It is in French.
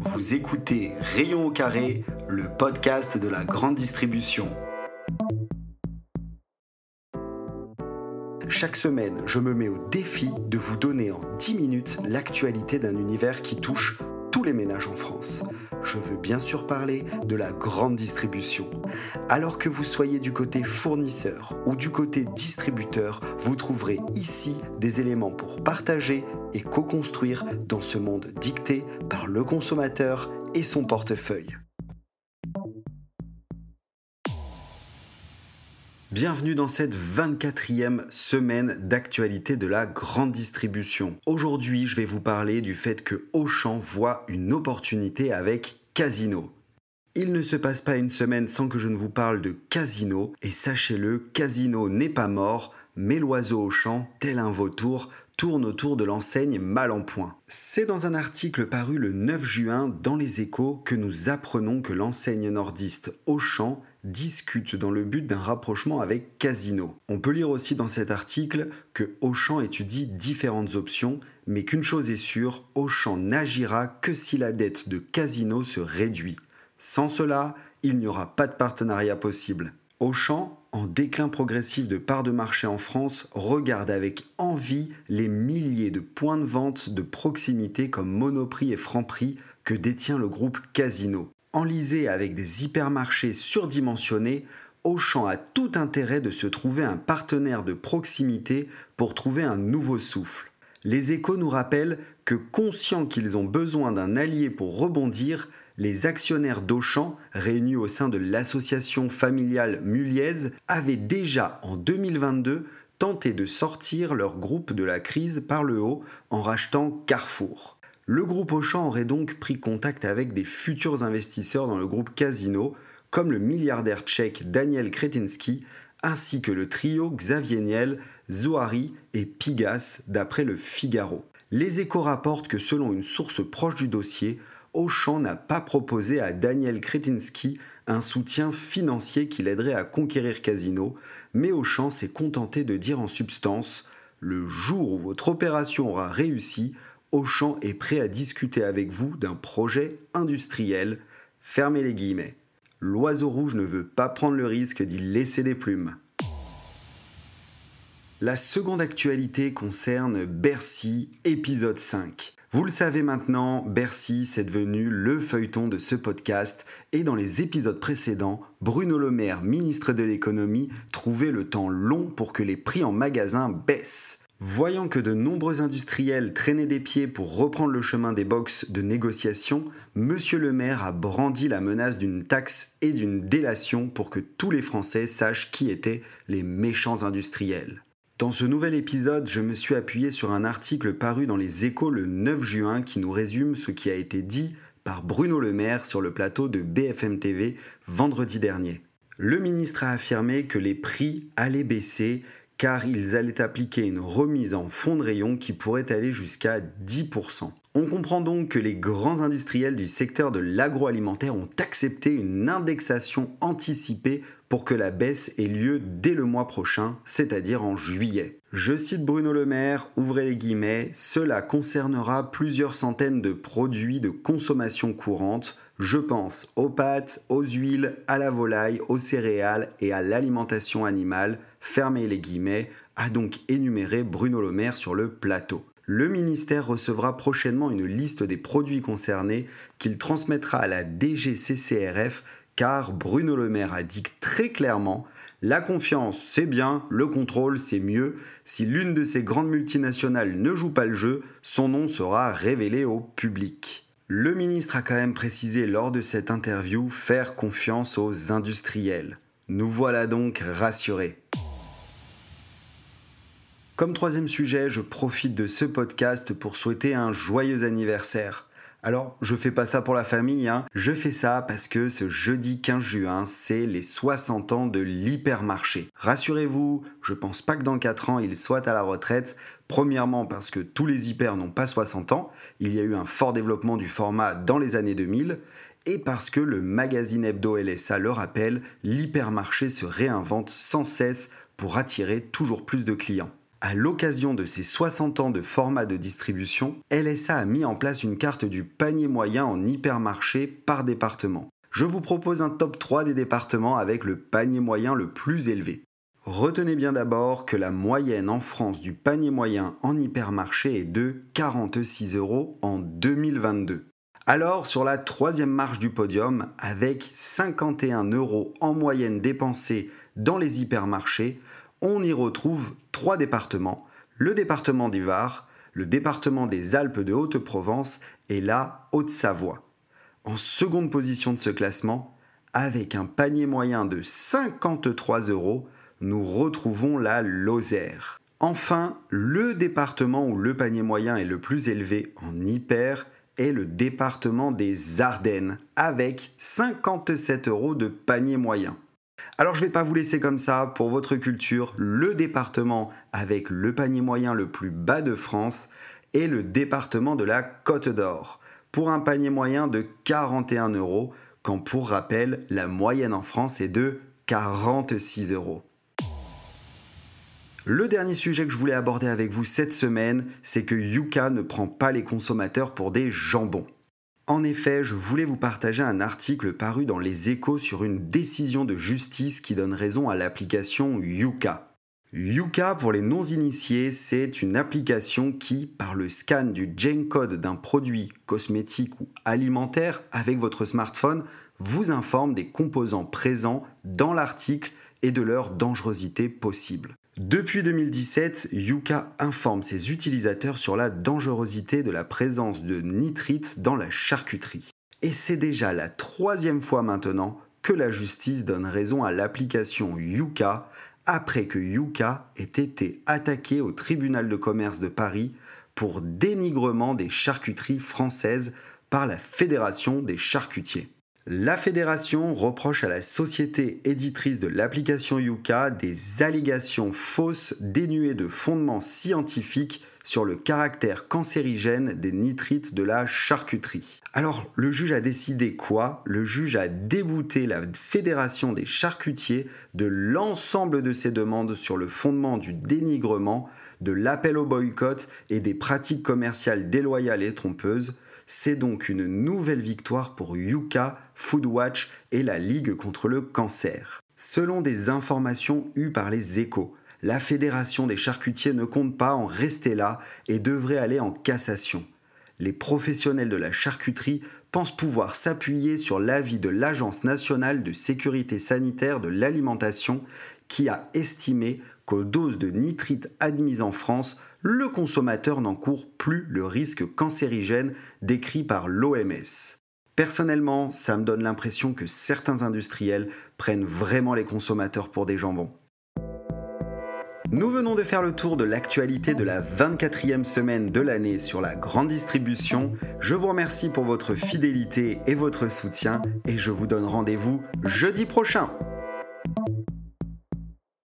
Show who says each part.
Speaker 1: Vous écoutez Rayon au carré, le podcast de la grande distribution. Chaque semaine, je me mets au défi de vous donner en 10 minutes l'actualité d'un univers qui touche les ménages en France. Je veux bien sûr parler de la grande distribution. Alors que vous soyez du côté fournisseur ou du côté distributeur, vous trouverez ici des éléments pour partager et co-construire dans ce monde dicté par le consommateur et son portefeuille. Bienvenue dans cette 24e semaine d'actualité de la grande distribution. Aujourd'hui, je vais vous parler du fait que Auchan voit une opportunité avec Casino. Il ne se passe pas une semaine sans que je ne vous parle de Casino, et sachez-le, Casino n'est pas mort, mais l'oiseau au champ, tel un vautour, tourne autour de l'enseigne mal en point. C'est dans un article paru le 9 juin dans Les Échos que nous apprenons que l'enseigne nordiste Auchan discute dans le but d'un rapprochement avec Casino. On peut lire aussi dans cet article que Auchan étudie différentes options, mais qu'une chose est sûre, Auchan n'agira que si la dette de Casino se réduit. Sans cela, il n'y aura pas de partenariat possible. Auchan, en déclin progressif de parts de marché en France, regarde avec envie les milliers de points de vente de proximité comme Monoprix et Franprix que détient le groupe Casino enlisé avec des hypermarchés surdimensionnés, Auchan a tout intérêt de se trouver un partenaire de proximité pour trouver un nouveau souffle. Les échos nous rappellent que conscients qu'ils ont besoin d'un allié pour rebondir, les actionnaires d'Auchan, réunis au sein de l'association familiale Muliez, avaient déjà en 2022 tenté de sortir leur groupe de la crise par le haut en rachetant Carrefour. Le groupe Auchan aurait donc pris contact avec des futurs investisseurs dans le groupe Casino, comme le milliardaire tchèque Daniel Kretinsky, ainsi que le trio Xavier Niel, Zohari et Pigas, d'après le Figaro. Les échos rapportent que selon une source proche du dossier, Auchan n'a pas proposé à Daniel Kretinsky un soutien financier qui l'aiderait à conquérir Casino, mais Auchan s'est contenté de dire en substance Le jour où votre opération aura réussi, Auchan est prêt à discuter avec vous d'un projet industriel. Fermez les guillemets. L'oiseau rouge ne veut pas prendre le risque d'y laisser des plumes. La seconde actualité concerne Bercy, épisode 5. Vous le savez maintenant, Bercy, c'est devenu le feuilleton de ce podcast et dans les épisodes précédents, Bruno Le Maire, ministre de l'économie, trouvait le temps long pour que les prix en magasin baissent. Voyant que de nombreux industriels traînaient des pieds pour reprendre le chemin des boxes de négociation, Monsieur le maire a brandi la menace d'une taxe et d'une délation pour que tous les Français sachent qui étaient les méchants industriels. Dans ce nouvel épisode, je me suis appuyé sur un article paru dans les échos le 9 juin qui nous résume ce qui a été dit par Bruno Le Maire sur le plateau de BFM TV vendredi dernier. Le ministre a affirmé que les prix allaient baisser car ils allaient appliquer une remise en fonds de rayon qui pourrait aller jusqu'à 10%. On comprend donc que les grands industriels du secteur de l'agroalimentaire ont accepté une indexation anticipée pour que la baisse ait lieu dès le mois prochain, c'est-à-dire en juillet. Je cite Bruno Le Maire, ouvrez les guillemets, cela concernera plusieurs centaines de produits de consommation courante, je pense aux pâtes, aux huiles, à la volaille, aux céréales et à l'alimentation animale, fermez les guillemets, a donc énuméré Bruno Le Maire sur le plateau. Le ministère recevra prochainement une liste des produits concernés qu'il transmettra à la DGCCRF car Bruno Le Maire a dit très clairement la confiance c'est bien, le contrôle c'est mieux. Si l'une de ces grandes multinationales ne joue pas le jeu, son nom sera révélé au public. Le ministre a quand même précisé lors de cette interview faire confiance aux industriels. Nous voilà donc rassurés. Comme troisième sujet, je profite de ce podcast pour souhaiter un joyeux anniversaire. Alors, je fais pas ça pour la famille, hein. je fais ça parce que ce jeudi 15 juin, c'est les 60 ans de l'hypermarché. Rassurez-vous, je pense pas que dans 4 ans, il soit à la retraite. Premièrement parce que tous les hyper n'ont pas 60 ans, il y a eu un fort développement du format dans les années 2000, et parce que le magazine hebdo LSA le rappelle, l'hypermarché se réinvente sans cesse pour attirer toujours plus de clients. À l'occasion de ses 60 ans de format de distribution, LSA a mis en place une carte du panier moyen en hypermarché par département. Je vous propose un top 3 des départements avec le panier moyen le plus élevé. Retenez bien d'abord que la moyenne en France du panier moyen en hypermarché est de 46 euros en 2022. Alors, sur la troisième marche du podium, avec 51 euros en moyenne dépensés dans les hypermarchés, on y retrouve trois départements, le département du Var, le département des Alpes de Haute-Provence et la Haute-Savoie. En seconde position de ce classement, avec un panier moyen de 53 euros, nous retrouvons la Lozère. Enfin, le département où le panier moyen est le plus élevé en hyper est le département des Ardennes, avec 57 euros de panier moyen. Alors je ne vais pas vous laisser comme ça, pour votre culture, le département avec le panier moyen le plus bas de France est le département de la Côte d'Or, pour un panier moyen de 41 euros, quand pour rappel, la moyenne en France est de 46 euros. Le dernier sujet que je voulais aborder avec vous cette semaine, c'est que Yuka ne prend pas les consommateurs pour des jambons. En effet, je voulais vous partager un article paru dans les échos sur une décision de justice qui donne raison à l'application Yuka. Yuka, pour les non-initiés, c'est une application qui, par le scan du gene code d'un produit cosmétique ou alimentaire avec votre smartphone, vous informe des composants présents dans l'article et de leur dangerosité possible. Depuis 2017, Yuka informe ses utilisateurs sur la dangerosité de la présence de nitrites dans la charcuterie. Et c'est déjà la troisième fois maintenant que la justice donne raison à l'application Yuka après que Yuka ait été attaqué au tribunal de commerce de Paris pour dénigrement des charcuteries françaises par la Fédération des charcutiers. La fédération reproche à la société éditrice de l'application Yuka des allégations fausses dénuées de fondements scientifiques sur le caractère cancérigène des nitrites de la charcuterie. Alors, le juge a décidé quoi? Le juge a débouté la Fédération des charcutiers de l'ensemble de ses demandes sur le fondement du dénigrement, de l'appel au boycott et des pratiques commerciales déloyales et trompeuses c'est donc une nouvelle victoire pour Yuka, Foodwatch et la Ligue contre le cancer. Selon des informations eues par les échos, la Fédération des charcutiers ne compte pas en rester là et devrait aller en cassation. Les professionnels de la charcuterie pensent pouvoir s'appuyer sur l'avis de l'Agence nationale de sécurité sanitaire de l'alimentation qui a estimé qu'aux doses de nitrite admises en France, le consommateur n'encourt plus le risque cancérigène décrit par l'OMS. Personnellement, ça me donne l'impression que certains industriels prennent vraiment les consommateurs pour des jambons. Nous venons de faire le tour de l'actualité de la 24e semaine de l'année sur la grande distribution. Je vous remercie pour votre fidélité et votre soutien et je vous donne rendez-vous jeudi prochain.